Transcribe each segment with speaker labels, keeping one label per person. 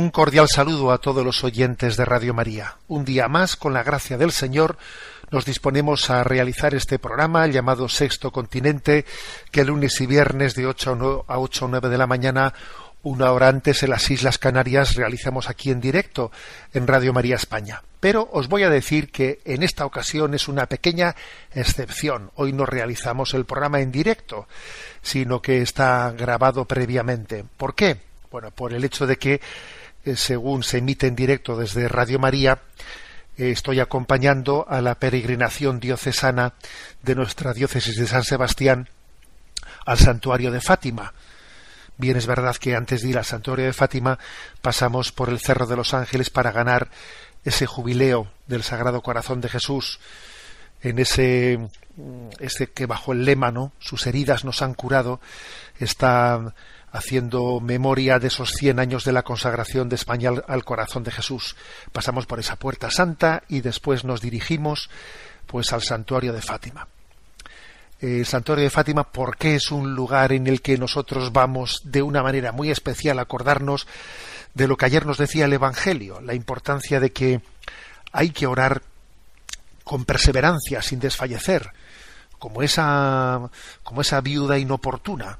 Speaker 1: Un cordial saludo a todos los oyentes de Radio María. Un día más, con la gracia del Señor, nos disponemos a realizar este programa llamado Sexto Continente, que lunes y viernes de 8 a 9 a 8 o 9 de la mañana, una hora antes en las Islas Canarias, realizamos aquí en directo en Radio María España. Pero os voy a decir que en esta ocasión es una pequeña excepción. Hoy no realizamos el programa en directo, sino que está grabado previamente. ¿Por qué? Bueno, por el hecho de que, según se emite en directo desde Radio María, eh, estoy acompañando a la peregrinación diocesana de nuestra diócesis de San Sebastián al santuario de Fátima. Bien, es verdad que antes de ir al santuario de Fátima pasamos por el Cerro de los Ángeles para ganar ese jubileo del Sagrado Corazón de Jesús, en ese, ese que bajo el lema, ¿no? Sus heridas nos han curado, está haciendo memoria de esos 100 años de la consagración de España al, corazón de Jesús. Pasamos por esa puerta santa y después nos dirigimos pues al santuario de Fátima. El santuario de Fátima, ¿por qué es un lugar en el que nosotros vamos de una manera muy especial a acordarnos de lo que ayer nos decía el Evangelio, la importancia de que hay que orar con perseverancia, sin desfallecer, como esa, como esa viuda inoportuna,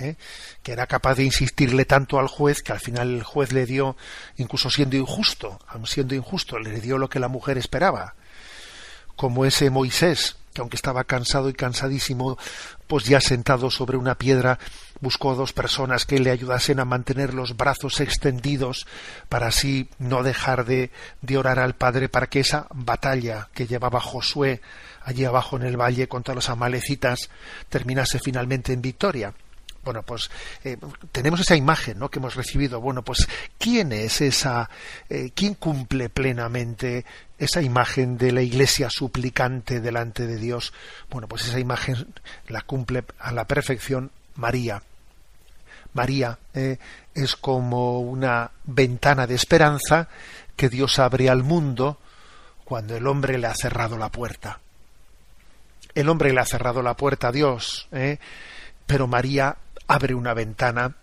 Speaker 1: ¿eh? que era capaz de insistirle tanto al juez que al final el juez le dio, incluso siendo injusto, aun siendo injusto, le dio lo que la mujer esperaba, como ese Moisés, que aunque estaba cansado y cansadísimo, pues ya sentado sobre una piedra, buscó a dos personas que le ayudasen a mantener los brazos extendidos para así no dejar de, de orar al Padre para que esa batalla que llevaba Josué allí abajo en el valle contra los amalecitas terminase finalmente en victoria. Bueno, pues eh, tenemos esa imagen ¿no? que hemos recibido. Bueno, pues ¿quién es esa, eh, quién cumple plenamente esa imagen de la iglesia suplicante delante de Dios? Bueno, pues esa imagen la cumple a la perfección María. María eh, es como una ventana de esperanza que Dios abre al mundo cuando el hombre le ha cerrado la puerta. El hombre le ha cerrado la puerta a Dios, pero María abre una ventana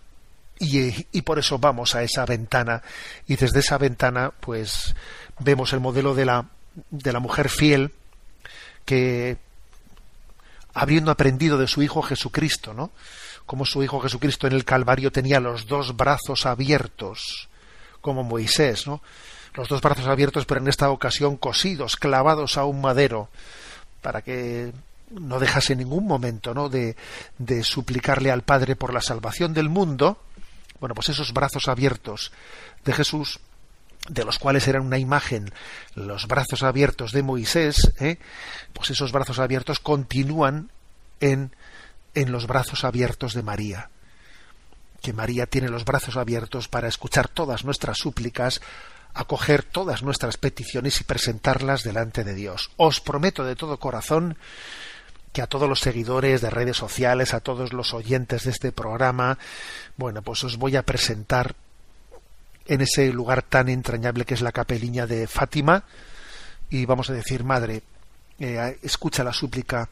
Speaker 1: y, y, por eso vamos a esa ventana y desde esa ventana pues vemos el modelo de la, de la mujer fiel que habiendo aprendido de su hijo Jesucristo, ¿no? Como su hijo Jesucristo en el Calvario tenía los dos brazos abiertos, como Moisés, ¿no? Los dos brazos abiertos, pero en esta ocasión cosidos, clavados a un madero, para que no dejase en ningún momento ¿no? de, de suplicarle al Padre por la salvación del mundo, bueno, pues esos brazos abiertos de Jesús, de los cuales eran una imagen los brazos abiertos de Moisés, ¿eh? pues esos brazos abiertos continúan en, en los brazos abiertos de María. Que María tiene los brazos abiertos para escuchar todas nuestras súplicas, acoger todas nuestras peticiones y presentarlas delante de Dios. Os prometo de todo corazón que a todos los seguidores de redes sociales, a todos los oyentes de este programa, bueno, pues os voy a presentar en ese lugar tan entrañable que es la capeliña de Fátima y vamos a decir, Madre, eh, escucha la súplica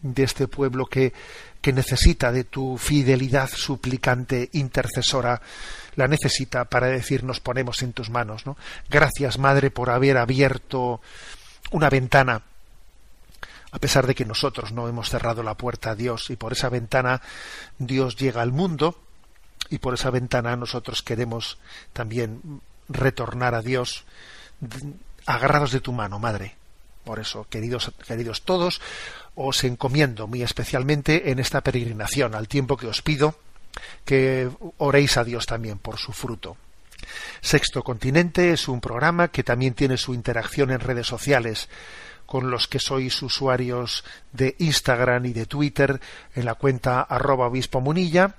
Speaker 1: de este pueblo que, que necesita de tu fidelidad suplicante, intercesora, la necesita para decir nos ponemos en tus manos. ¿no? Gracias, Madre, por haber abierto una ventana, a pesar de que nosotros no hemos cerrado la puerta a Dios, y por esa ventana Dios llega al mundo, y por esa ventana nosotros queremos también retornar a Dios agarrados de tu mano, Madre. Por eso, queridos, queridos todos, os encomiendo muy especialmente en esta peregrinación, al tiempo que os pido que oréis a Dios también por su fruto. Sexto Continente es un programa que también tiene su interacción en redes sociales con los que sois usuarios de Instagram y de Twitter en la cuenta arroba obispo munilla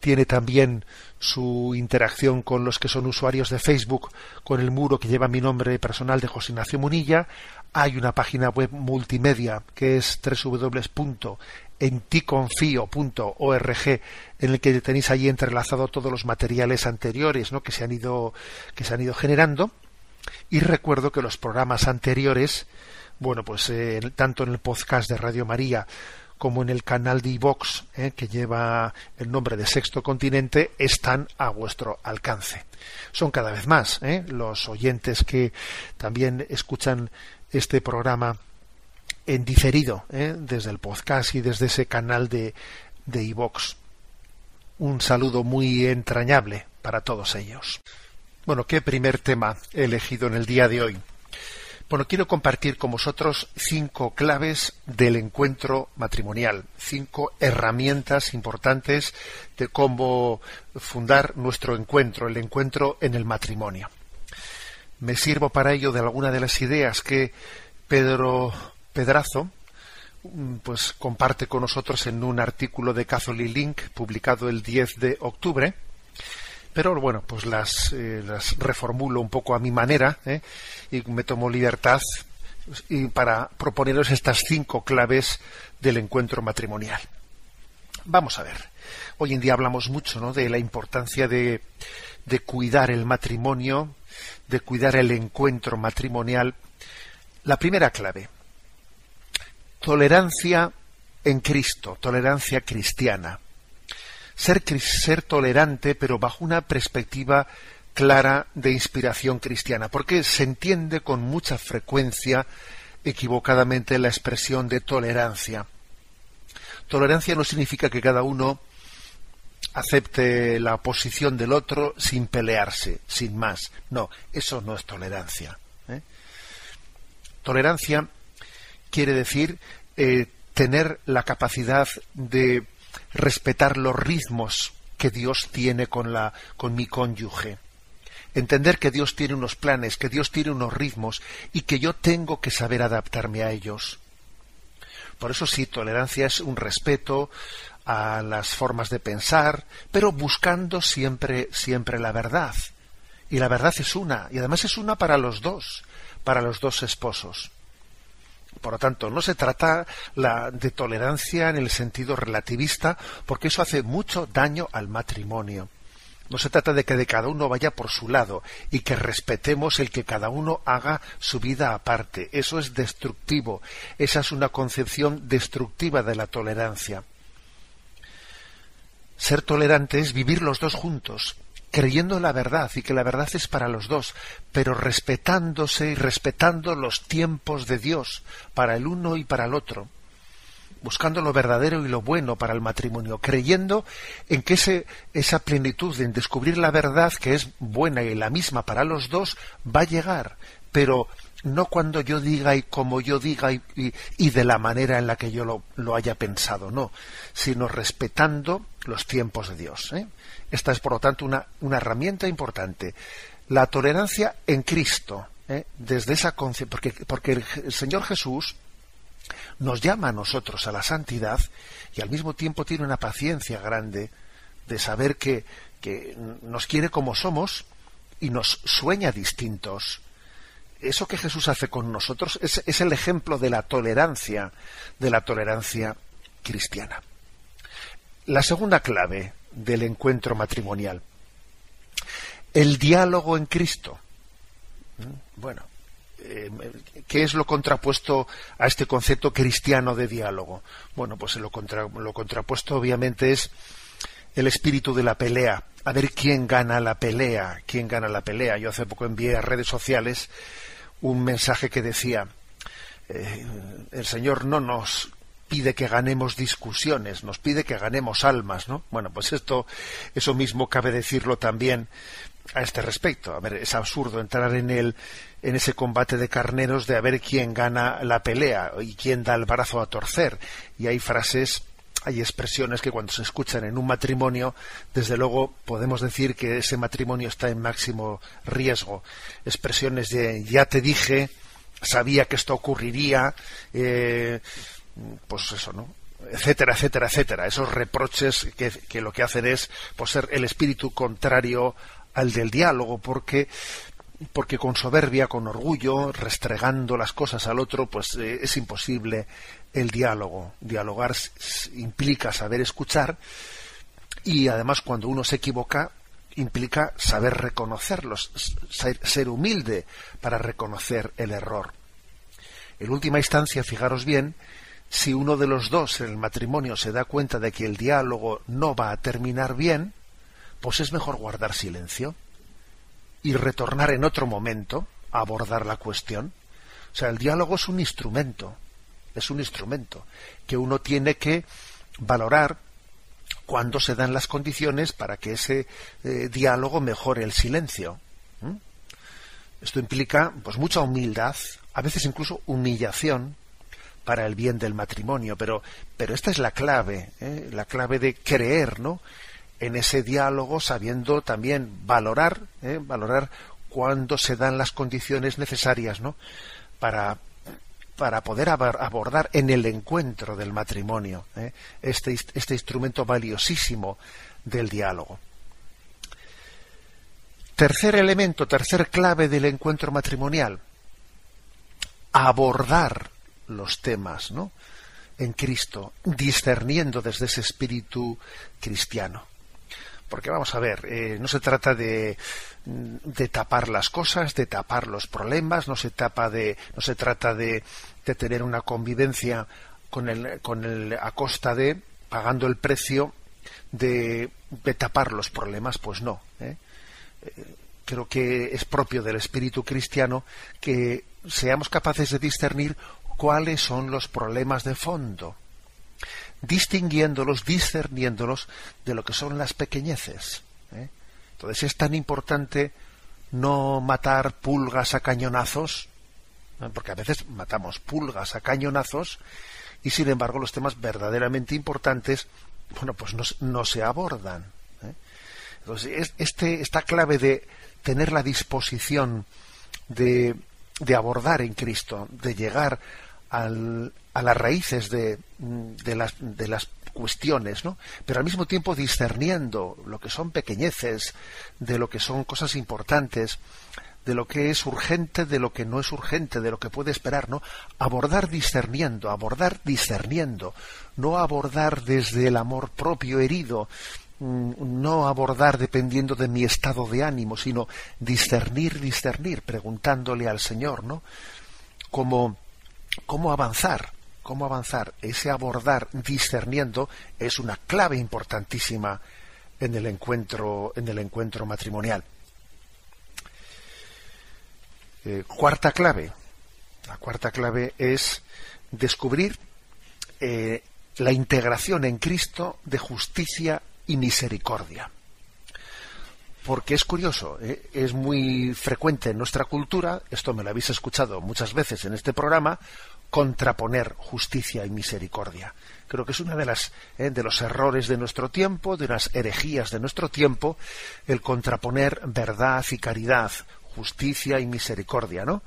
Speaker 1: tiene también su interacción con los que son usuarios de Facebook con el muro que lleva mi nombre personal de José Ignacio Munilla. Hay una página web multimedia que es www.enticonfio.org en el que tenéis ahí entrelazado todos los materiales anteriores ¿no? que, se han ido, que se han ido generando. Y recuerdo que los programas anteriores, bueno, pues eh, tanto en el podcast de Radio María como en el canal de iVox, eh, que lleva el nombre de Sexto Continente, están a vuestro alcance. Son cada vez más eh, los oyentes que también escuchan este programa en diferido, eh, desde el podcast y desde ese canal de de. Un saludo muy entrañable para todos ellos. Bueno, ¿qué primer tema he elegido en el día de hoy? Bueno, quiero compartir con vosotros cinco claves del encuentro matrimonial, cinco herramientas importantes de cómo fundar nuestro encuentro, el encuentro en el matrimonio. Me sirvo para ello de alguna de las ideas que Pedro Pedrazo mm, pues comparte con nosotros en un artículo de Catholic Link publicado el 10 de octubre pero bueno, pues las, eh, las reformulo un poco a mi manera ¿eh? y me tomo libertad y para proponeros estas cinco claves del encuentro matrimonial. Vamos a ver. Hoy en día hablamos mucho ¿no? de la importancia de, de cuidar el matrimonio, de cuidar el encuentro matrimonial. La primera clave, tolerancia en Cristo, tolerancia cristiana ser, ser tolerante, pero bajo una perspectiva clara de inspiración cristiana, porque se entiende con mucha frecuencia equivocadamente la expresión de tolerancia. Tolerancia no significa que cada uno acepte la posición del otro sin pelearse, sin más. No, eso no es tolerancia. ¿eh? Tolerancia quiere decir eh, tener la capacidad de respetar los ritmos que Dios tiene con la con mi cónyuge. Entender que Dios tiene unos planes, que Dios tiene unos ritmos y que yo tengo que saber adaptarme a ellos. Por eso sí, tolerancia es un respeto a las formas de pensar, pero buscando siempre siempre la verdad. Y la verdad es una, y además es una para los dos, para los dos esposos. Por lo tanto, no se trata de tolerancia en el sentido relativista, porque eso hace mucho daño al matrimonio. No se trata de que de cada uno vaya por su lado y que respetemos el que cada uno haga su vida aparte. Eso es destructivo. Esa es una concepción destructiva de la tolerancia. Ser tolerante es vivir los dos juntos, creyendo la verdad y que la verdad es para los dos, pero respetándose y respetando los tiempos de Dios para el uno y para el otro, buscando lo verdadero y lo bueno para el matrimonio, creyendo en que ese, esa plenitud en descubrir la verdad que es buena y la misma para los dos va a llegar, pero no cuando yo diga y como yo diga y, de la manera en la que yo lo, haya pensado, no, sino respetando los tiempos de Dios. ¿eh? Esta es, por lo tanto, una, herramienta importante. La tolerancia en Cristo, ¿eh? desde esa porque, porque el, Señor Jesús nos llama a nosotros a la santidad y al mismo tiempo tiene una paciencia grande de saber que, que nos quiere como somos y nos sueña distintos. Eso que Jesús hace con nosotros es, el ejemplo de la tolerancia, de la tolerancia cristiana. La segunda clave del encuentro matrimonial. el diálogo en Cristo. ¿Mm? Bueno, eh, ¿qué es lo contrapuesto a este concepto cristiano de diálogo? Bueno, pues lo, lo contrapuesto obviamente es el espíritu de la pelea, a ver quién gana la pelea, quién gana la pelea. Yo hace poco envié a redes sociales un mensaje que decía, eh, el Señor no nos pide que ganemos discusiones, nos pide que ganemos almas, ¿no? Bueno, pues esto, eso mismo cabe decirlo también a este respecto. A ver, es absurdo entrar en el, en ese combate de carneros de a ver quién gana la pelea y quién da el brazo a torcer. Y hay frases, hay expresiones que cuando se escuchan en un matrimonio, desde luego podemos decir que ese matrimonio está en máximo riesgo. Expresiones de ya te dije, sabía que esto ocurriría, eh, pues eso, ¿no? etcétera, etcétera, etcétera. Esos reproches que, lo que hacen es pues, ser el espíritu contrario al del diálogo, porque porque con soberbia, con orgullo, restregando las cosas al otro, pues eh, es imposible el diálogo. Dialogar implica saber escuchar y además cuando uno se equivoca implica saber reconocerlos, ser humilde para reconocer el error. En última instancia, fijaros bien, si uno de los dos en el matrimonio se da cuenta de que el diálogo no va a terminar bien, pues es mejor guardar silencio y retornar en otro momento a abordar la cuestión. O sea, el diálogo es un instrumento, es un instrumento que uno tiene que valorar cuando se dan las condiciones para que ese eh, diálogo mejore el silencio. Esto implica pues mucha humildad, a veces incluso humillación para el bien del matrimonio, pero, pero esta es la clave, ¿eh? la clave de creer, ¿no? En ese diálogo, sabiendo también valorar, ¿eh? valorar cuándo se dan las condiciones necesarias. Para, para poder abordar en el encuentro del matrimonio ¿eh? este, este instrumento valiosísimo del diálogo. Tercer elemento, tercer clave del encuentro matrimonial, abordar los temas, ¿no? En Cristo, discerniendo desde ese espíritu cristiano. Porque vamos a ver, eh, no se trata de, de, tapar las cosas, de tapar los problemas, no se tapa de, no se trata de, de tener una convivencia con el, con el, a costa de pagando el precio de, de tapar los problemas, pues no. ¿eh? eh creo que es propio del espíritu cristiano que seamos capaces de discernir cuáles son los problemas de fondo, distinguiéndolos, discerniéndolos de lo que son las pequeñeces. ¿eh? Entonces es tan importante no matar pulgas a cañonazos, porque a veces matamos pulgas a cañonazos y sin embargo los temas verdaderamente importantes, bueno, pues no, se abordan. ¿eh? Entonces, este, esta clave de tener la disposición de, de abordar en Cristo, de llegar a las raíces de, las, de las cuestiones, ¿no? Pero al mismo tiempo discerniendo lo que son pequeñeces, de lo que son cosas importantes, de lo que es urgente, de lo que no es urgente, de lo que puede esperar, ¿no? Abordar discerniendo, abordar discerniendo, no abordar desde el amor propio herido, Mm, no abordar dependiendo de mi estado de ánimo, sino discernir, discernir, preguntándole al Señor, ¿no? Cómo, cómo avanzar, cómo avanzar. Ese abordar discerniendo es una clave importantísima en el encuentro, en el encuentro matrimonial. Eh, cuarta clave. La cuarta clave es descubrir eh, la integración en Cristo de justicia y misericordia. Porque es curioso, ¿eh? es muy frecuente en nuestra cultura, esto me lo habéis escuchado muchas veces en este programa, contraponer justicia y misericordia. Creo que es una de las ¿eh? de los errores de nuestro tiempo, de las herejías de nuestro tiempo, el contraponer verdad y caridad, justicia y misericordia, ¿no?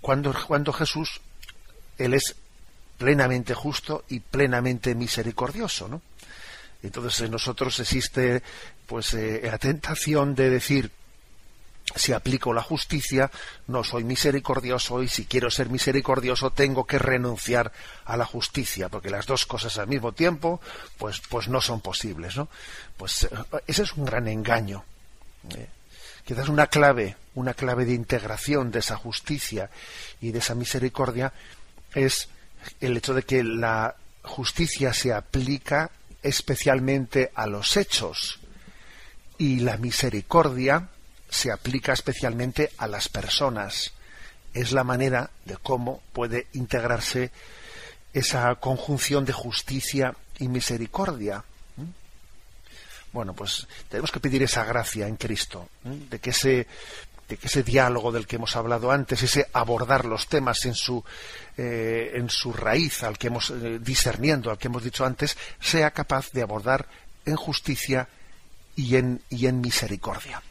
Speaker 1: Cuando, cuando Jesús él es plenamente justo y plenamente misericordioso, ¿no? Entonces en nosotros existe pues eh, la tentación de decir si aplico la justicia, no soy misericordioso y si quiero ser misericordioso tengo que renunciar a la justicia, porque las dos cosas al mismo tiempo, pues, pues no son posibles, ¿no? Pues eh, ese es un gran engaño. ¿eh? quizás una clave, una clave de integración de esa justicia y de esa misericordia es el hecho de que la justicia se aplica especialmente a los hechos y la misericordia se aplica especialmente a las personas. Es la manera de cómo puede integrarse esa conjunción de justicia y misericordia. Bueno, pues tenemos que pedir esa gracia en Cristo, de que ese ese diálogo del que hemos hablado antes, ese abordar los temas en su eh, en su raíz, al que hemos eh, discerniendo, al que hemos dicho antes, sea capaz de abordar en justicia y en, y en misericordia.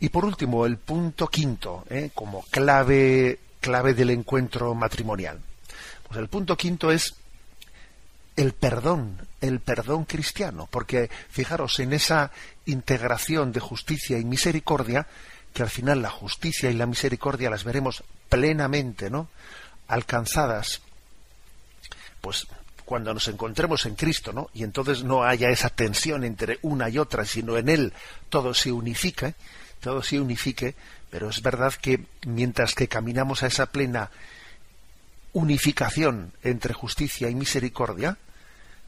Speaker 1: Y por último, el punto quinto, ¿eh? como clave, clave del encuentro matrimonial. Pues el punto quinto es el perdón, el perdón cristiano, porque fijaros en esa integración de justicia y misericordia, que al final la justicia y la misericordia las veremos plenamente, ¿no? alcanzadas, pues cuando nos encontremos en Cristo, ¿no? Y entonces no haya esa tensión entre una y otra, sino en él todo se unifique, todo se unifique, pero es verdad que mientras que caminamos a esa plena unificación entre justicia y misericordia,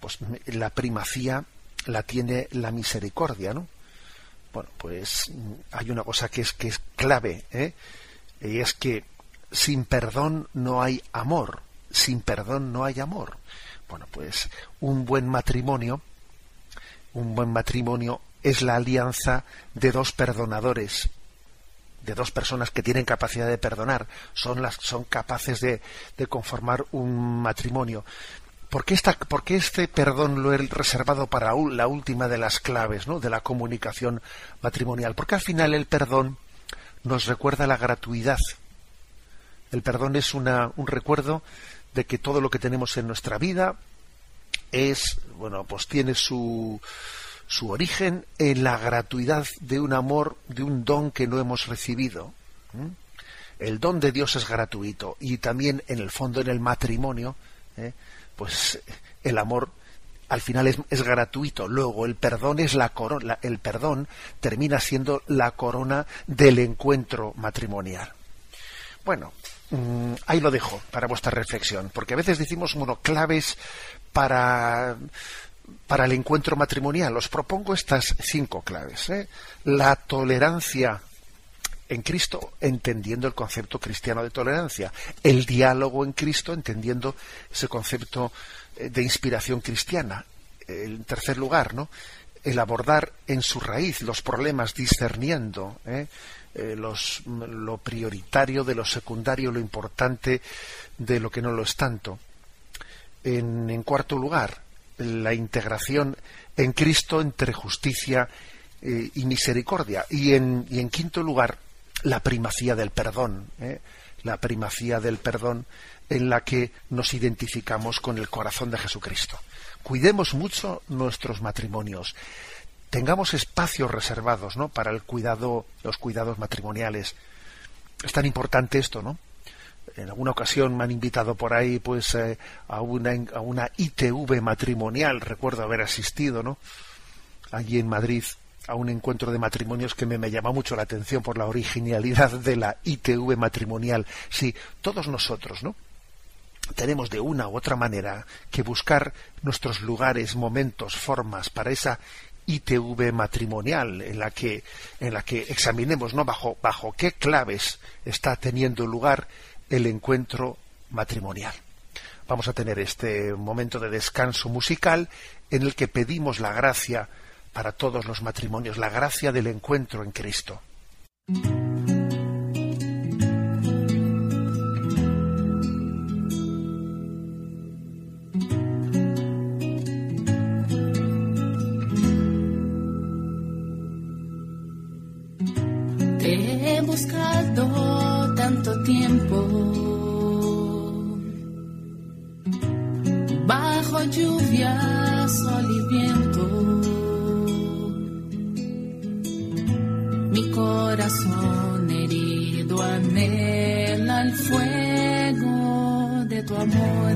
Speaker 1: pues la primacía la tiene la misericordia, ¿no? Bueno, pues hay una cosa que es que es clave, ¿eh? y es que sin perdón no hay amor, sin perdón no hay amor. Bueno, pues un buen matrimonio, un buen matrimonio es la alianza de dos perdonadores, de dos personas que tienen capacidad de perdonar, son las son capaces de, de conformar un matrimonio. ¿Por qué, esta, ¿Por qué, este perdón lo he reservado para la última de las claves ¿no? de la comunicación matrimonial? Porque al final el perdón nos recuerda la gratuidad. El perdón es una, un recuerdo de que todo lo que tenemos en nuestra vida es, bueno, pues tiene su, su origen en la gratuidad de un amor, de un don que no hemos recibido. El don de Dios es gratuito y también en el fondo en el matrimonio, ¿eh? Pues el amor al final es, gratuito. Luego el perdón es la corona, el perdón termina siendo la corona del encuentro matrimonial. Bueno, mm, ahí lo dejo para vuestra reflexión, porque a veces decimos, bueno, claves para para el encuentro matrimonial. Os propongo estas cinco claves. ¿eh? La tolerancia en Cristo, entendiendo el concepto cristiano de tolerancia. El diálogo en Cristo, entendiendo ese concepto eh, de inspiración cristiana. En tercer lugar, ¿no? El abordar en su raíz los problemas discerniendo ¿eh? Eh, los, lo prioritario de lo secundario, lo importante de lo que no lo es tanto. En, en cuarto lugar, la integración en Cristo entre justicia y misericordia. Y en, y en quinto lugar, la primacía del perdón, ¿eh? la primacía del perdón en la que nos identificamos con el corazón de Jesucristo. Cuidemos mucho nuestros matrimonios. Tengamos espacios reservados, ¿no? Para el cuidado, los cuidados matrimoniales. Es tan importante esto, ¿no? En alguna ocasión me han invitado por ahí, pues, eh, a una a una ITV matrimonial. Recuerdo haber asistido, ¿no? Allí en Madrid a un encuentro de matrimonios que me, me llama mucho la atención por la originalidad de la ITV matrimonial. Sí, todos nosotros, ¿no? Tenemos de una u otra manera que buscar nuestros lugares, momentos, formas para esa ITV matrimonial en la que en la que examinemos no bajo bajo qué claves está teniendo lugar el encuentro matrimonial. Vamos a tener este momento de descanso musical en el que pedimos la gracia para todos los matrimonios, la gracia del encuentro en Cristo.
Speaker 2: Te he buscado tanto tiempo bajo lluvia, sol y viento corazón herido anhela el fuego de tu amor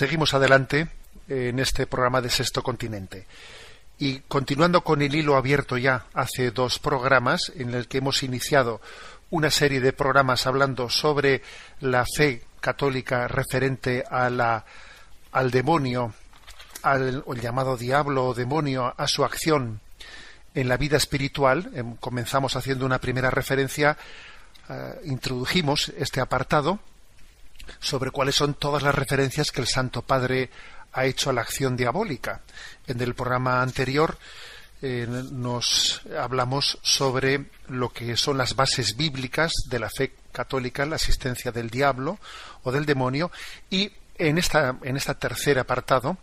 Speaker 1: Seguimos adelante en este programa de Sexto Continente. Y continuando con el hilo abierto ya hace dos programas en el que hemos iniciado una serie de programas hablando sobre la fe católica referente a la, al demonio, al llamado diablo o demonio, a su acción en la vida espiritual. Em, Comenzamos haciendo una primera referencia, eh, introdujimos este apartado sobre cuáles son todas las referencias que el Santo Padre ha hecho a la acción diabólica. En el programa anterior eh, nos hablamos sobre lo que son las bases bíblicas de la fe católica, la existencia del diablo o del demonio, y en esta, en este tercer apartado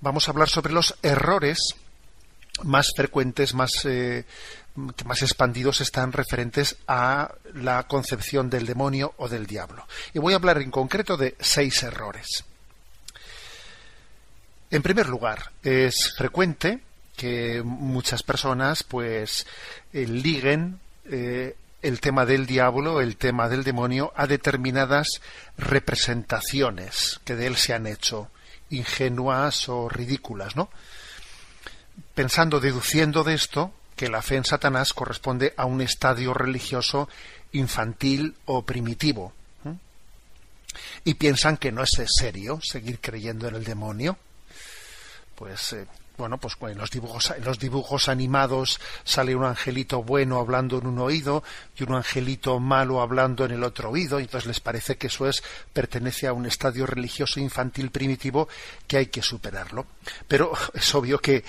Speaker 1: vamos a hablar sobre los errores más frecuentes, más, eh, más expandidos están referentes a la concepción del demonio o del diablo. Y voy a hablar en concreto de seis errores. En primer lugar, es frecuente que muchas personas pues eh, liguen eh, el tema del diablo, el tema del demonio, a determinadas representaciones que de él se han hecho, ingenuas o ridículas, ¿no? Pensando, deduciendo de esto, que la fe en Satanás corresponde a un estadio religioso infantil o primitivo. Y piensan que no es serio seguir creyendo en el demonio. Pues eh, bueno, pues en los dibujos, en los dibujos animados sale un angelito bueno hablando en un oído y un angelito malo hablando en el otro oído, y entonces les parece que eso es pertenece a un estadio religioso infantil primitivo que hay que superarlo. Pero es obvio que,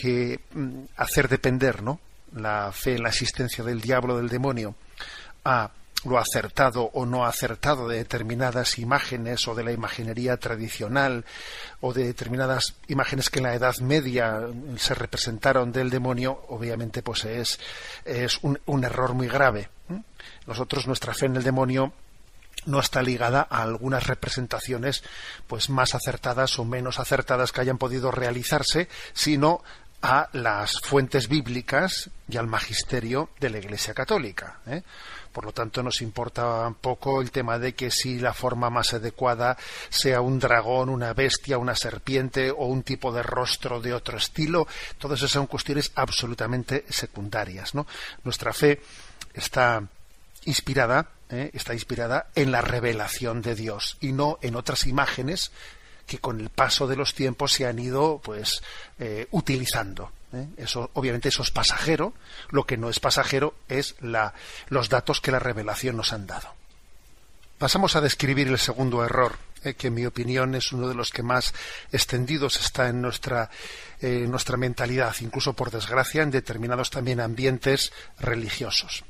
Speaker 1: que mm, hacer depender, ¿no? la fe en la existencia del diablo del demonio a lo acertado o no acertado de determinadas imágenes o de la imaginería tradicional o de determinadas imágenes que en la Edad Media se representaron del demonio, obviamente pues es, es un, un error muy grave. Nosotros nuestra fe en el demonio no está ligada a algunas representaciones pues más acertadas o menos acertadas que hayan podido realizarse, sino a las fuentes bíblicas y al magisterio de la Iglesia Católica. ¿eh? Por lo tanto, nos importa un poco el tema de que si la forma más adecuada sea un dragón, una bestia, una serpiente o un tipo de rostro de otro estilo. Todas esas son cuestiones absolutamente secundarias. Nuestra fe está inspirada, ¿eh? está inspirada en la revelación de Dios y no en otras imágenes que con el paso de los tiempos se han ido pues eh, utilizando. ¿eh? Eso, obviamente eso es pasajero, lo que no es pasajero es la, los datos que la revelación nos han dado. Pasamos a describir el segundo error, ¿eh? que en mi opinión es uno de los que más extendidos está en nuestra, nuestra mentalidad, incluso por desgracia en determinados también ambientes religiosos.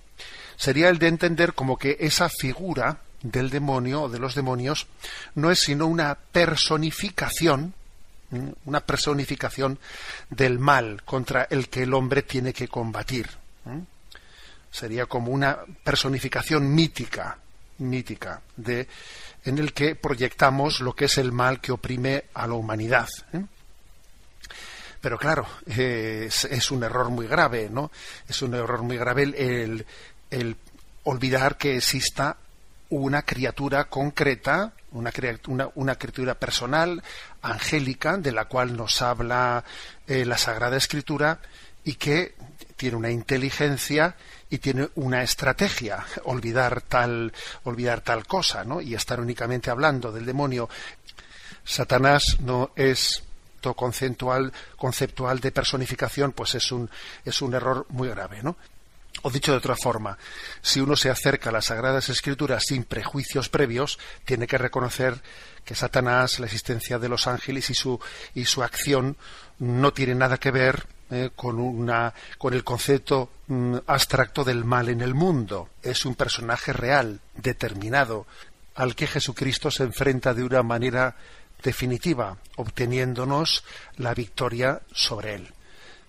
Speaker 1: Sería el de entender como que esa figura del demonio o de los demonios no es sino una personificación, una personificación del mal contra el que el hombre tiene que combatir. Sería como una personificación mítica, mítica, de, en el que proyectamos lo que es el mal que oprime a la humanidad. Pero claro, es, un error muy grave, ¿no? Es un error muy grave el, el olvidar que exista una criatura concreta, una, una, criatura personal, angélica, de la cual nos habla eh, la Sagrada Escritura y que tiene una inteligencia y tiene una estrategia. Olvidar tal, olvidar tal cosa, ¿no? Y estar únicamente hablando del demonio. Satanás no es conceptual, conceptual de personificación, pues es un, es un error muy grave, ¿no? O dicho de otra forma, si uno se acerca a las Sagradas Escrituras sin prejuicios previos, tiene que reconocer que Satanás, la existencia de los ángeles y su, y su acción no tiene nada que ver eh, con, una, con el concepto mm, abstracto del mal en el mundo. Es un personaje real, determinado, al que Jesucristo se enfrenta de una manera definitiva, obteniéndonos la victoria sobre él.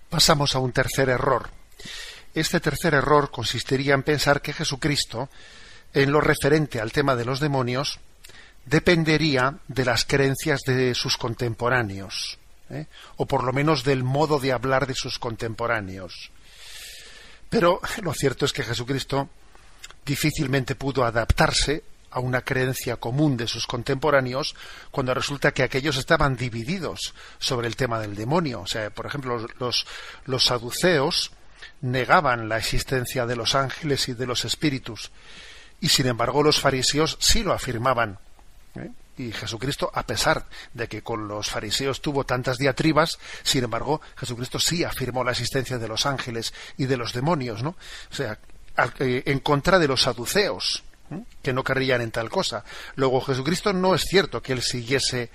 Speaker 1: Pasamos a un tercer error este tercer error consistiría en pensar que Jesucristo, en lo referente al tema de los demonios, dependería de las creencias de sus contemporáneos, ¿eh? o por lo menos del modo de hablar de sus contemporáneos. Pero lo cierto es que Jesucristo difícilmente pudo adaptarse a una creencia común de sus contemporáneos cuando resulta que aquellos estaban divididos sobre el tema del demonio. O sea, por ejemplo, los, los saduceos negaban la existencia de los ángeles y de los espíritus, y sin embargo los fariseos sí lo afirmaban. ¿eh? Y Jesucristo, a pesar de que con los fariseos tuvo tantas diatribas, sin embargo, Jesucristo sí afirmó la existencia de los ángeles y de los demonios, ¿no? O sea, eh, en contra de los saduceos, ¿eh? que no creían en tal cosa. Luego, Jesucristo no es cierto que él siguiese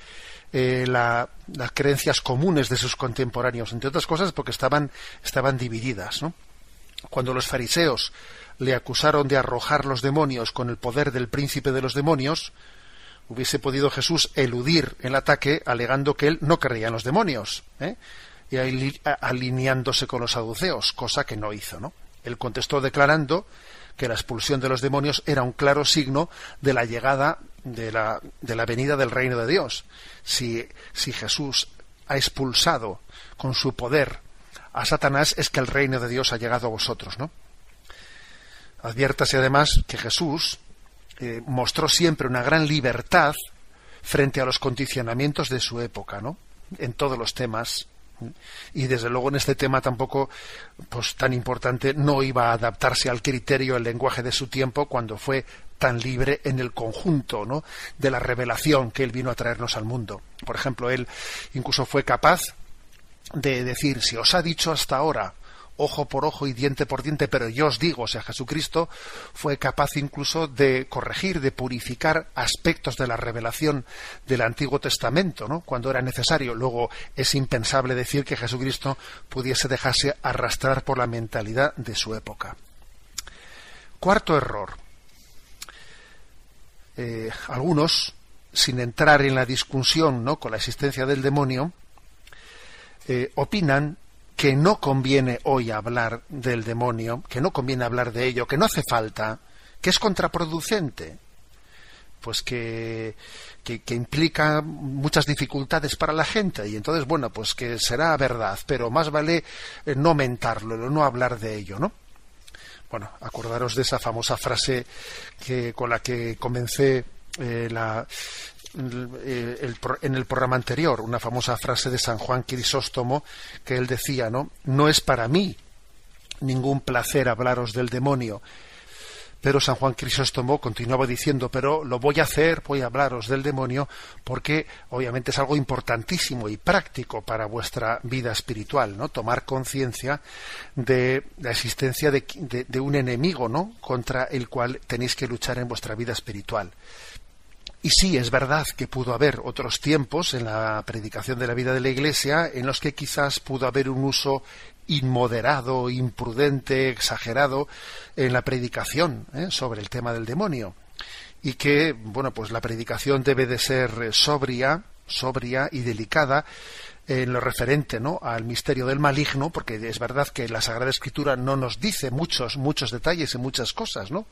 Speaker 1: eh, las creencias comunes de sus contemporáneos, entre otras cosas porque estaban, estaban divididas. Cuando los fariseos le acusaron de arrojar los demonios con el poder del príncipe de los demonios, hubiese podido Jesús eludir el ataque alegando que él no creía en los demonios, ¿eh? y alineándose con los saduceos, cosa que no hizo. Él contestó declarando que la expulsión de los demonios era un claro signo de la llegada de la, de la venida del reino de Dios. Si, Jesús ha expulsado con su poder a Satanás, es que el reino de Dios ha llegado a vosotros, ¿no? Adviértase además que Jesús eh, mostró siempre una gran libertad frente a los condicionamientos de su época, ¿no? En todos los temas y desde luego en este tema tampoco pues tan importante no iba a adaptarse al criterio el lenguaje de su tiempo cuando fue tan libre en el conjunto ¿no? de la revelación que él vino a traernos al mundo. Por ejemplo, él incluso fue capaz de decir, si os ha dicho hasta ahora ojo por ojo y diente por diente, pero yo os digo, o sea, Jesucristo fue capaz incluso de corregir, de purificar aspectos de la revelación del Antiguo Testamento, ¿no? Cuando era necesario. Luego es impensable decir que Jesucristo pudiese dejarse arrastrar por la mentalidad de su época. Cuarto error. Eh, algunos, sin entrar en la discusión ¿no? con la existencia del demonio, eh, opinan que no conviene hoy hablar del demonio, que no conviene hablar de ello, que no hace falta, que es contraproducente. pues que, que, que, implica muchas dificultades para la gente y entonces bueno pues que será verdad pero más vale eh, no mentarlo no hablar de ello no bueno acordaros de esa famosa frase que con la que comencé eh, eh, en el programa anterior una famosa frase de San Juan Crisóstomo que él decía no no es para mí ningún placer hablaros del demonio pero San Juan Crisóstomo continuaba diciendo, pero lo voy a hacer, voy a hablaros del demonio, porque obviamente es algo importantísimo y práctico para vuestra vida espiritual, ¿no? Tomar conciencia de la existencia de, un enemigo, ¿no? Contra el cual tenéis que luchar en vuestra vida espiritual. Y sí, es verdad que pudo haber otros tiempos en la predicación de la vida de la Iglesia en los que quizás pudo haber un uso inmoderado, imprudente, exagerado en la predicación ¿eh? sobre el tema del demonio y que bueno pues la predicación debe de ser sobria, sobria y delicada en lo referente ¿no? al misterio del maligno, porque es verdad que la Sagrada Escritura no nos dice muchos, muchos detalles y muchas cosas, ¿no?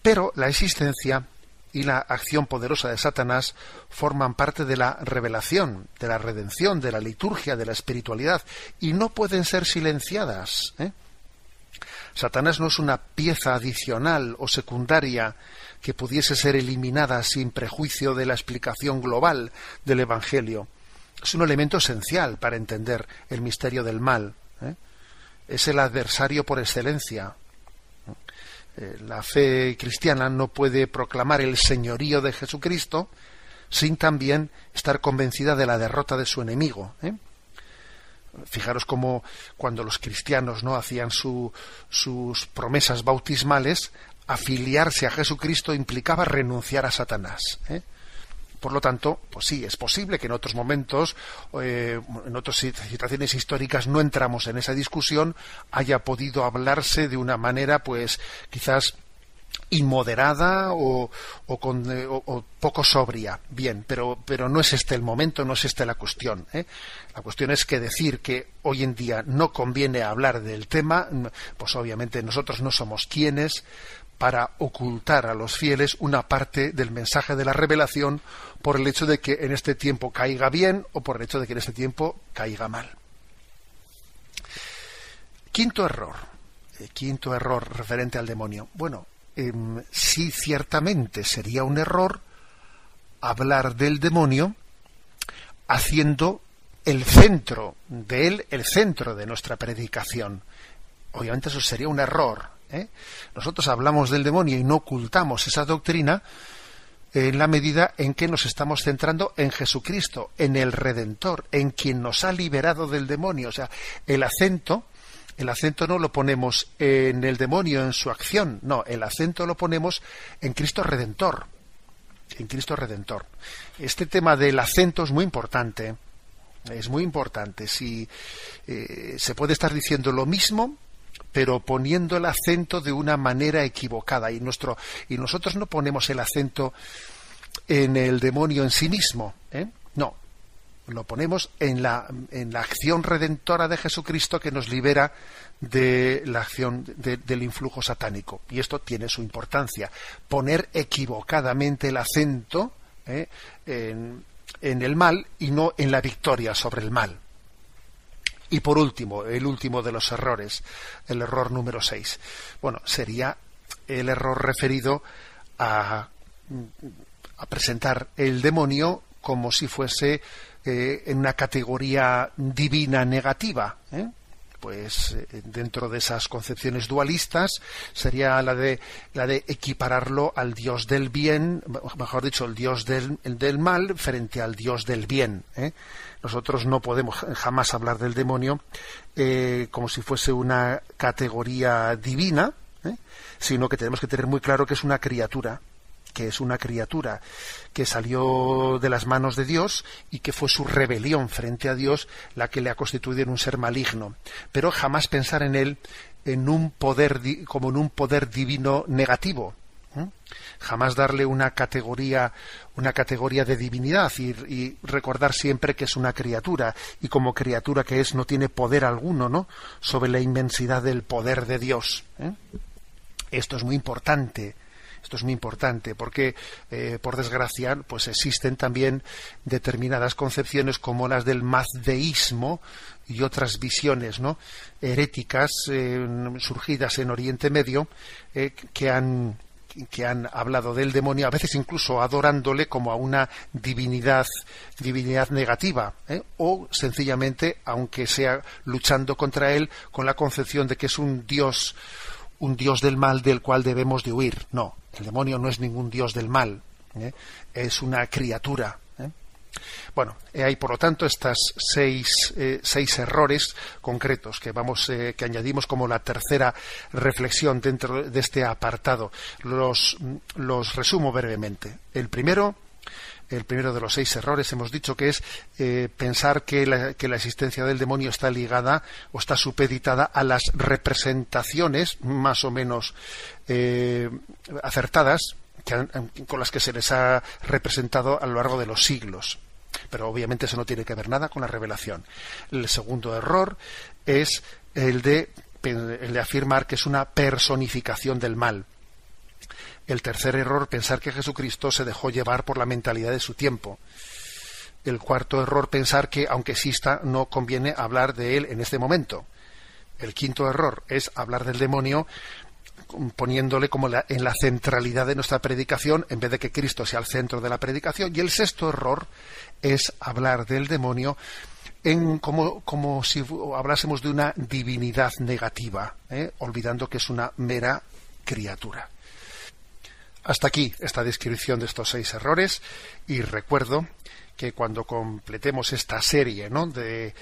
Speaker 1: Pero la existencia y la acción poderosa de Satanás forman parte de la revelación, de la redención, de la liturgia, de la espiritualidad, y no pueden ser silenciadas. ¿eh? Satanás no es una pieza adicional o secundaria que pudiese ser eliminada sin prejuicio de la explicación global del Evangelio. Es un elemento esencial para entender el misterio del mal. ¿eh? Es el adversario por excelencia, la fe cristiana no puede proclamar el señorío de Jesucristo sin también estar convencida de la derrota de su enemigo. ¿eh? Fijaros cómo cuando los cristianos no hacían sus promesas bautismales, afiliarse a Jesucristo implicaba renunciar a Satanás. ¿eh? Por lo tanto, pues sí, es posible que en otros momentos, eh, en otras situaciones históricas, no entramos en esa discusión, haya podido hablarse de una manera, pues, quizás inmoderada o, con, eh, poco sobria. Bien, pero, no es este el momento, no es esta la cuestión. ¿eh? La cuestión es que decir que hoy en día no conviene hablar del tema, pues obviamente nosotros no somos quienes para ocultar a los fieles una parte del mensaje de la revelación por el hecho de que en este tiempo caiga bien o por el hecho de que en este tiempo caiga mal. Quinto error. Eh, quinto error referente al demonio. Bueno, em, sí ciertamente sería un error hablar del demonio haciendo el centro de él el centro de nuestra predicación. Obviamente eso sería un error. ¿eh? Nosotros hablamos del demonio y no ocultamos esa doctrina en la medida en que nos estamos centrando en Jesucristo, en el Redentor, en quien nos ha liberado del demonio. O sea, el acento, el acento no lo ponemos en el demonio, en su acción, no, el acento lo ponemos en Cristo Redentor, en Cristo Redentor. Este tema del acento es muy importante, es muy importante. Si eh, se puede estar diciendo lo mismo, pero poniendo el acento de una manera equivocada. Y, nuestro, y nosotros no ponemos el acento en el demonio en sí mismo, ¿eh? no, lo ponemos en la, en la acción redentora de Jesucristo que nos libera de la acción del influjo satánico. Y esto tiene su importancia. Poner equivocadamente el acento ¿eh? en, en el mal y no en la victoria sobre el mal. Y por último, el último de los errores, el error número 6. Bueno, sería el error referido a, a presentar el demonio como si fuese eh, en una categoría divina negativa. ¿eh? Pues eh, dentro de esas concepciones dualistas sería la de la de equipararlo al dios del bien mejor dicho el dios del, del mal frente al dios del bien ¿eh? nosotros no podemos jamás hablar del demonio eh, como si fuese una categoría divina, sino que tenemos que tener muy claro que es una criatura, que es una criatura que salió de las manos de Dios y que fue su rebelión frente a Dios la que le ha constituido en un ser maligno. Pero jamás pensar en él en un poder como en un poder divino negativo, jamás darle una categoría una categoría de divinidad y, recordar siempre que es una criatura y como criatura que es no tiene poder alguno no sobre la inmensidad del poder de Dios ¿eh? esto es muy importante Esto es muy importante porque, eh, por desgracia, pues existen también determinadas concepciones como las del mazdeísmo y otras visiones ¿no? heréticas eh, surgidas en Oriente Medio eh, que han que han hablado del demonio, a veces incluso adorándole como a una divinidad, divinidad negativa, o sencillamente, aunque sea luchando contra él, con la concepción de que es un dios, un dios del mal del cual debemos de huir. No, el demonio no es ningún dios del mal, ¿eh? es una criatura. ¿eh? Bueno, hay por lo tanto estas seis, eh, seis errores concretos que vamos que añadimos como la tercera reflexión dentro de este apartado. Los, los resumo brevemente. El primero el primero de los seis errores, hemos dicho que es eh, pensar que la, que existencia del demonio está ligada o está supeditada a las representaciones más o menos eh, acertadas con las que se les ha representado a lo largo de los siglos. Pero obviamente eso no tiene que ver nada con la revelación. El segundo error es el de afirmar que es una personificación del mal el tercer error, pensar que Jesucristo se dejó llevar por la mentalidad de su tiempo. El cuarto error, pensar que, aunque exista, no conviene hablar de él en este momento. El quinto error es hablar del demonio poniéndole como en la centralidad de nuestra predicación en vez de que Cristo sea el centro de la predicación. Y el sexto error es hablar del demonio como si hablásemos de una divinidad negativa, ¿eh? olvidando que es una mera criatura. Hasta aquí esta descripción de estos seis errores y recuerdo que cuando completemos esta serie de,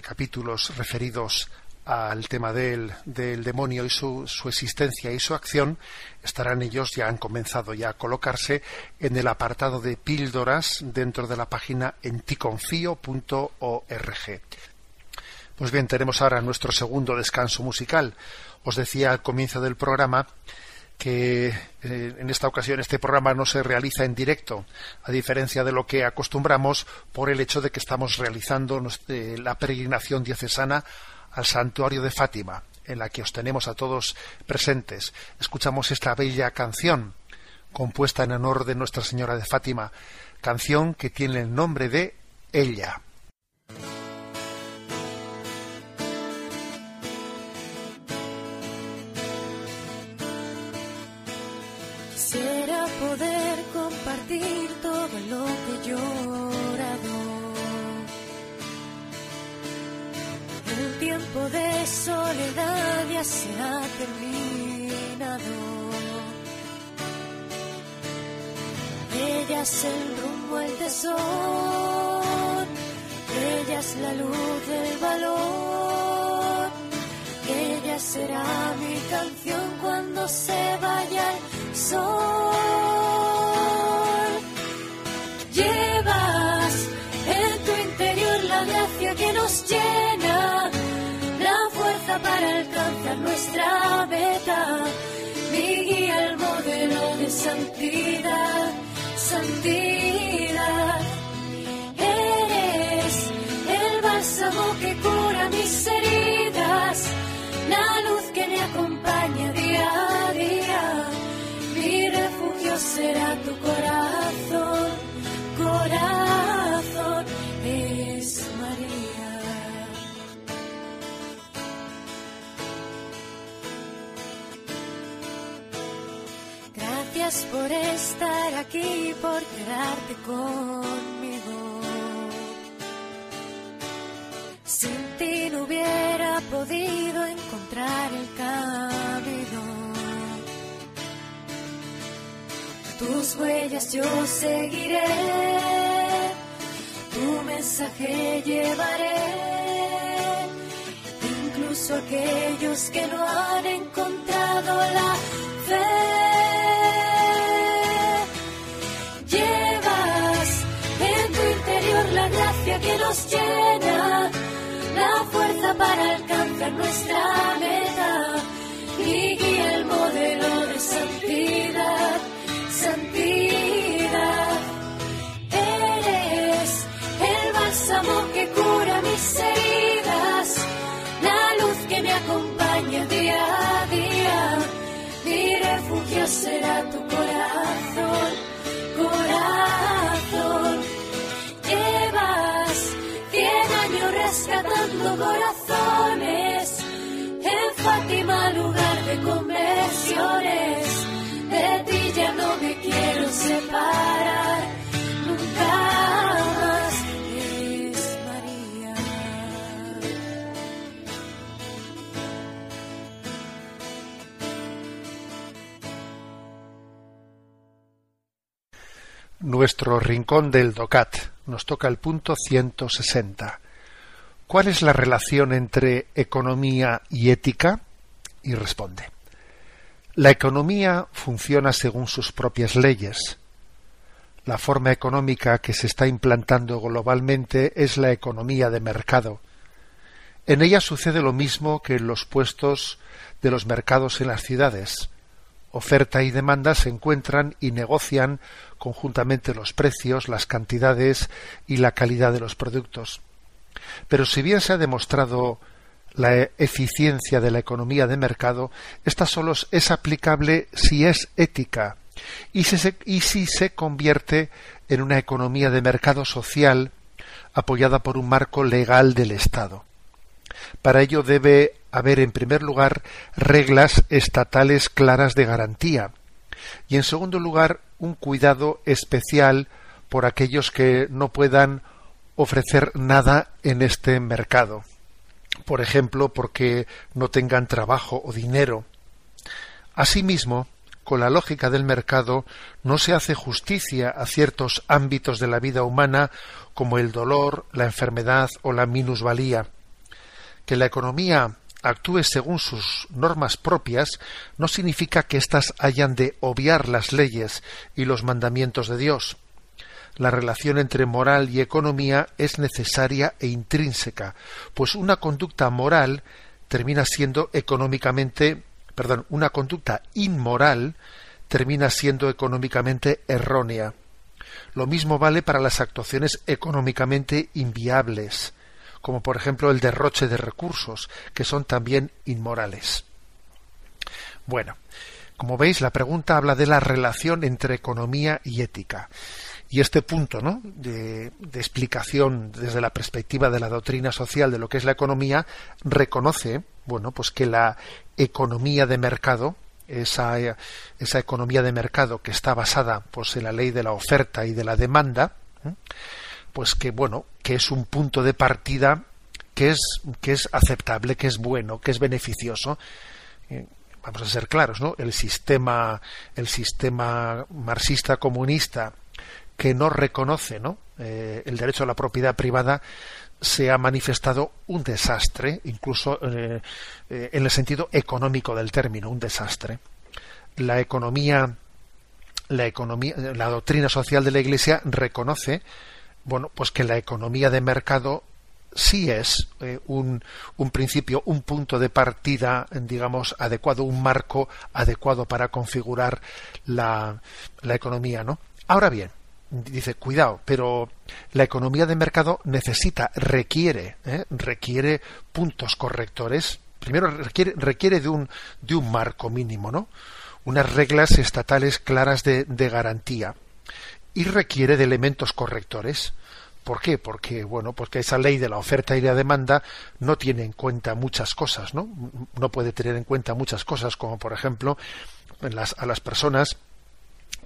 Speaker 1: capítulos referidos al tema del, demonio y su, existencia y su acción, estarán ellos, ya han comenzado ya a colocarse en el apartado de píldoras dentro de la página enticonfío.org. Pues bien, tenemos ahora nuestro segundo descanso musical. Os decía al comienzo del programa que eh, en esta ocasión este programa no se realiza en directo, a diferencia de lo que acostumbramos por el hecho de que estamos realizando eh, la peregrinación diocesana al santuario de Fátima, en la que os tenemos a todos presentes. Escuchamos esta bella canción compuesta en honor de Nuestra Señora de Fátima, canción que tiene el nombre de Ella.
Speaker 3: Todo lo que llorado. El tiempo de soledad ya se ha terminado. Ella es el rumbo, el tesoro. Ella es la luz del valor. Ella será mi canción cuando se vaya el sol. Nuestra meta, mi guía, el modelo de santidad, santidad. Eres el bálsamo que cura mis heridas, la luz que me acompaña día a día, mi refugio será tu corazón, corazón. Gracias por estar aquí, por quedarte conmigo. Sin ti no hubiera podido encontrar el camino. Tus huellas yo seguiré, tu mensaje llevaré. Incluso aquellos que no han encontrado la fe. Que nos llena, la fuerza para alcanzar nuestra meta y guía el modelo de santidad, santidad. Eres el bálsamo que cura mis heridas, la luz que me acompaña día a día, mi refugio será tu corazón, rescatando corazones en Fátima, lugar de conversiones. De ti ya no me quiero separar, nunca más es María.
Speaker 1: Nuestro rincón del DOCAT. Nos toca el punto 160. ¿Cuál es la relación entre economía y ética? Y responde. La economía funciona según sus propias leyes. La forma económica que se está implantando globalmente es la economía de mercado. En ella sucede lo mismo que en los puestos de los mercados en las ciudades. Oferta y demanda se encuentran y negocian conjuntamente los precios, las cantidades y la calidad de los productos. Pero si bien se ha demostrado la e- eficiencia de la economía de mercado, esta solo es aplicable si es ética y si se, y si se convierte en una economía de mercado social apoyada por un marco legal del Estado. Para ello debe haber, en primer lugar, reglas estatales claras de garantía y, en segundo lugar, un cuidado especial por aquellos que no puedan ofrecer nada en este mercado. Por ejemplo, porque no tengan trabajo o dinero. Asimismo, con la lógica del mercado no se hace justicia a ciertos ámbitos de la vida humana como el dolor, la enfermedad o la minusvalía. Que la economía actúe según sus normas propias no significa que éstas hayan de obviar las leyes y los mandamientos de Dios. La relación entre moral y economía es necesaria e intrínseca, pues una conducta moral termina siendo económicamente, perdón, una conducta inmoral termina siendo económicamente errónea. Lo mismo vale para las actuaciones económicamente inviables como por ejemplo el derroche de recursos, que son también inmorales. Bueno, como veis, la pregunta habla de la relación entre economía y ética. Y este punto ¿no? de, de, explicación desde la perspectiva de la doctrina social de lo que es la economía reconoce bueno, pues que la economía de mercado, esa, esa economía de mercado que está basada pues, en la ley de la oferta y de la demanda, ¿eh? pues que bueno, que es un punto de partida que es, que es aceptable, que es bueno, que es beneficioso. Eh, vamos a ser claros, ¿no? El sistema, el sistema marxista comunista que no reconoce ¿no? Eh, el derecho a la propiedad privada se ha manifestado un desastre, incluso eh, eh, en el sentido económico del término, un desastre. La economía, la economía, la doctrina social de la Iglesia reconoce bueno, pues que la economía de mercado sí es un, un, principio, un punto de partida, digamos, adecuado, un marco adecuado para configurar la, la economía, ¿no? Ahora bien, dice, cuidado, pero la economía de mercado necesita, requiere, ¿eh? requiere puntos correctores. Primero requiere, requiere de un, de un marco mínimo, ¿no? Unas reglas estatales claras de, de garantía y requiere de elementos correctores. ¿Por qué? Porque, bueno, porque esa ley de la oferta y la demanda no tiene en cuenta muchas cosas, ¿no? No puede tener en cuenta muchas cosas, como por ejemplo, las, a las personas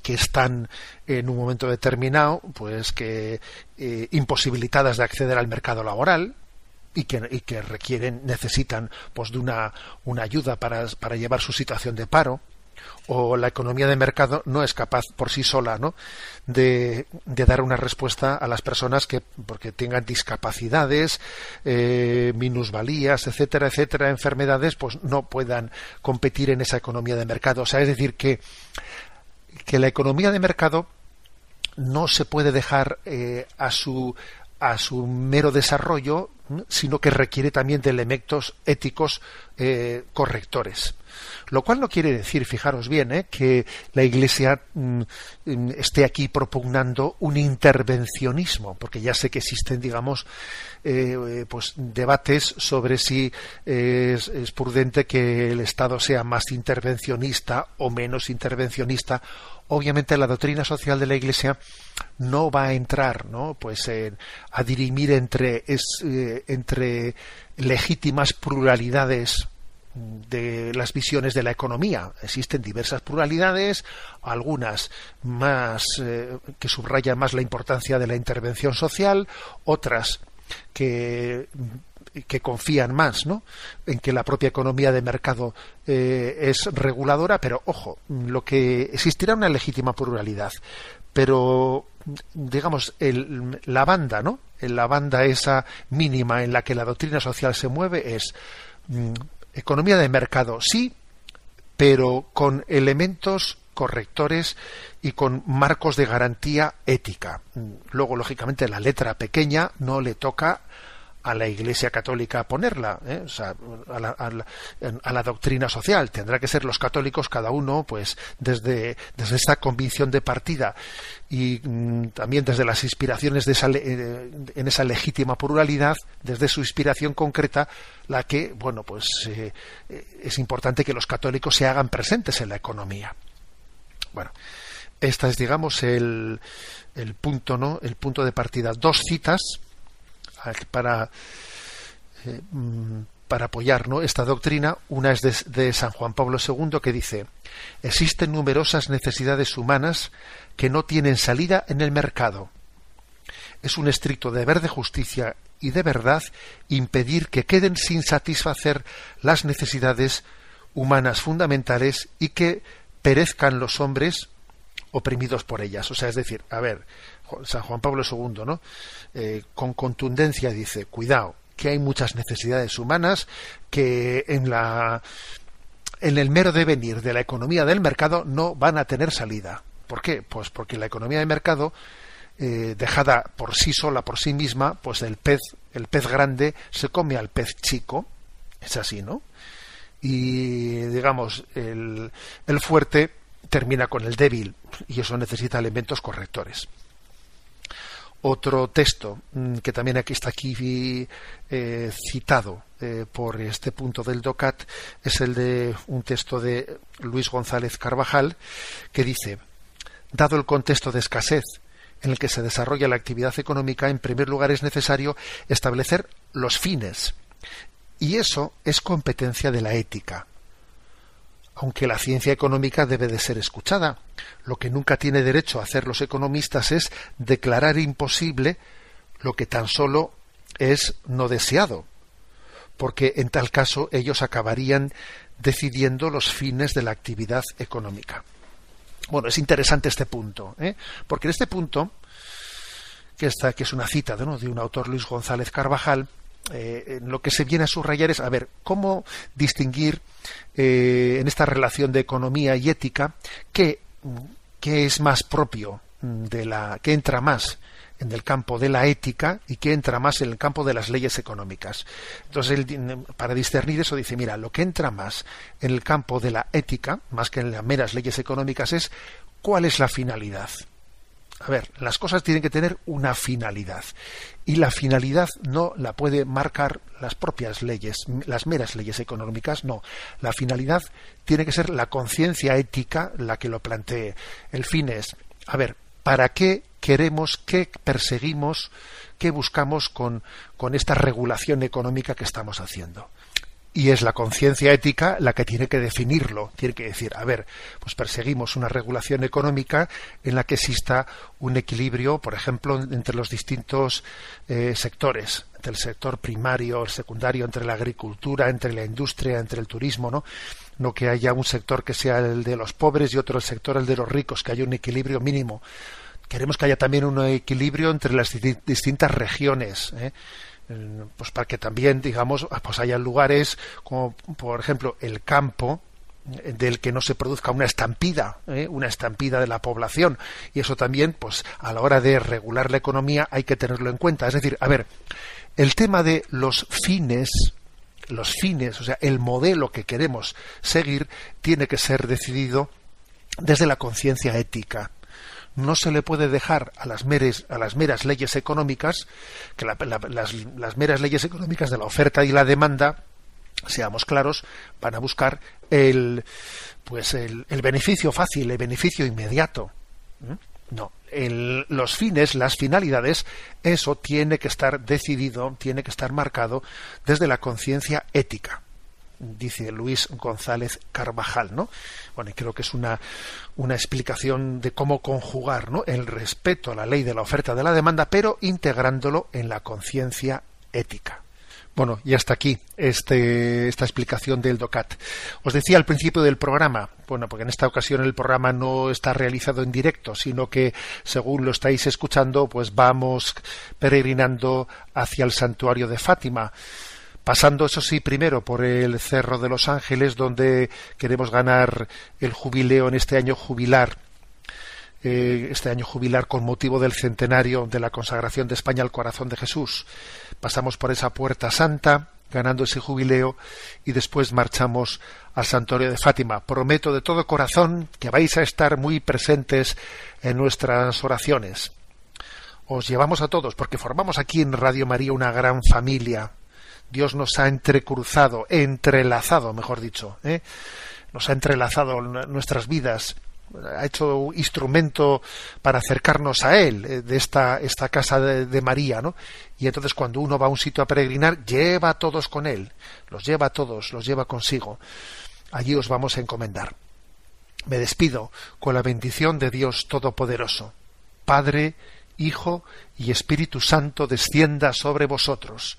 Speaker 1: que están en un momento determinado, pues que eh, imposibilitadas de acceder al mercado laboral, y que, y que, requieren, necesitan pues de una, una ayuda para, para llevar su situación de paro, o la economía de mercado no es capaz por sí sola ¿no? de, de dar una respuesta a las personas que porque tengan discapacidades eh, minusvalías etcétera etcétera enfermedades pues no puedan competir en esa economía de mercado o sea es decir que que la economía de mercado no se puede dejar eh, a su a su mero desarrollo sino que requiere también de elementos éticos eh, correctores. Lo cual no quiere decir, fijaros bien, ¿eh? que la Iglesia mm, mm, esté aquí propugnando un intervencionismo, porque ya sé que existen, digamos, eh, pues debates sobre si es, es prudente que el Estado sea más intervencionista o menos intervencionista obviamente la doctrina social de la Iglesia no va a entrar, ¿no? Pues a dirimir entre eh, entre legítimas pluralidades de las visiones de la economía. Existen diversas pluralidades, algunas más eh, que subrayan más la importancia de la intervención social, otras que que confían más ¿no? en que la propia economía de mercado eh, es reguladora, pero ojo, lo que existirá una legítima pluralidad, pero digamos el, la banda, ¿no? La banda esa mínima en la que la doctrina social se mueve es mm, Economía de mercado, sí, pero con elementos correctores y con marcos de garantía ética. Luego, lógicamente, la letra pequeña no le toca a la Iglesia Católica ponerla, ¿eh? o sea, a, la, a, la, doctrina social. Tendrá que ser los católicos cada uno, pues, desde, desde esta convicción de partida y mm, también desde las inspiraciones de esa, eh, en esa legítima pluralidad, desde su inspiración concreta, la que, bueno, pues eh, es importante que los católicos se hagan presentes en la economía. Bueno, esta es, digamos, el, el punto, ¿no? El punto de partida. Dos citas para, eh, mm, para apoyar esta doctrina. Una es de, San Juan Pablo II que dice, existen numerosas necesidades humanas que no tienen salida en el mercado. Es un estricto deber de justicia y de verdad impedir que queden sin satisfacer las necesidades humanas fundamentales y que perezcan los hombres oprimidos por ellas. O sea, es decir, a ver, San Juan Pablo II, ¿no? Eh, con contundencia dice, cuidado, que hay muchas necesidades humanas que en la en el mero devenir de la economía del mercado no van a tener salida. ¿Por qué? Pues porque la economía de mercado eh, dejada por sí sola, por sí misma, pues el pez, el pez grande se come al pez chico, es así, ¿no? Y digamos, el, el fuerte termina con el débil y eso necesita elementos correctores. Otro texto mm, que también aquí está aquí eh, citado eh, por este punto del DOCAT es el de un texto de Luis González Carvajal que dice, dado el contexto de escasez en el que se desarrolla la actividad económica, en primer lugar es necesario establecer los fines. Y eso es competencia de la ética aunque la ciencia económica debe de ser escuchada. Lo que nunca tiene derecho a hacer los economistas es declarar imposible lo que tan solo es no deseado, porque en tal caso ellos acabarían decidiendo los fines de la actividad económica. Bueno, es interesante este punto, ¿eh? porque en este punto, que, está, que es una cita de un autor Luis González Carvajal, eh, lo que se viene a subrayar es, a ver, cómo distinguir eh, en esta relación de economía y ética qué, es más propio de la, que entra más en el campo de la ética y que entra más en el campo de las leyes económicas. Entonces, para discernir eso, dice, mira, lo que entra más en el campo de la ética, más que en las meras leyes económicas, es cuál es la finalidad. A ver, las cosas tienen que tener una finalidad y la finalidad no la puede marcar las propias leyes, las meras leyes económicas, no. La finalidad tiene que ser la conciencia ética la que lo plantee. El fin es, a ver, ¿para qué queremos, qué perseguimos, qué buscamos con, con esta regulación económica que estamos haciendo? Y es la conciencia ética la que tiene que definirlo. Tiene que decir, a ver, pues perseguimos una regulación económica en la que exista un equilibrio, por ejemplo, entre los distintos eh, sectores, entre el sector primario, el secundario, entre la agricultura, entre la industria, entre el turismo, ¿no? No que haya un sector que sea el de los pobres y otro el sector el de los ricos, que haya un equilibrio mínimo. Queremos que haya también un equilibrio entre las distintas regiones. ¿eh? Pues para que también digamos pues haya lugares como por ejemplo el campo del que no se produzca una estampida, ¿eh? una estampida de la población. Y eso también, pues, a la hora de regular la economía hay que tenerlo en cuenta. Es decir, a ver, el tema de los fines, los fines, o sea, el modelo que queremos seguir, tiene que ser decidido desde la conciencia ética. No se le puede dejar a las, meras leyes económicas, que las, meras leyes económicas de la oferta y la demanda, seamos claros, van a buscar el, pues el, beneficio fácil, el beneficio inmediato. ¿Mm? No, los fines, las finalidades, eso tiene que estar decidido, tiene que estar marcado desde la conciencia ética dice Luis González Carvajal, ¿no? Bueno, y creo que es una, una explicación de cómo conjugar ¿no? el respeto a la ley de la oferta de la demanda, pero integrándolo en la conciencia ética. Bueno, y hasta aquí este, esta explicación del DOCAT. Os decía al principio del programa, bueno, porque en esta ocasión el programa no está realizado en directo, sino que según lo estáis escuchando, pues vamos peregrinando hacia el santuario de Fátima pasando eso sí primero por el Cerro de los Ángeles, donde queremos ganar el jubileo en este año jubilar, eh, este año jubilar con motivo del centenario de la consagración de España al corazón de Jesús. Pasamos por esa puerta santa, ganando ese jubileo, y después marchamos al santuario de Fátima. Prometo de todo corazón que vais a estar muy presentes en nuestras oraciones. Os llevamos a todos, porque formamos aquí en Radio María una gran familia, Dios nos ha entrecruzado, entrelazado, mejor dicho, ¿eh? nos ha entrelazado nuestras vidas, ha hecho instrumento para acercarnos a Él, eh, de esta, esta casa de, María, ¿no? Y entonces cuando uno va a un sitio a peregrinar, lleva a todos con Él, los lleva a todos, los lleva consigo. Allí os vamos a encomendar. Me despido con la bendición de Dios Todopoderoso. Padre, Hijo y Espíritu Santo descienda sobre vosotros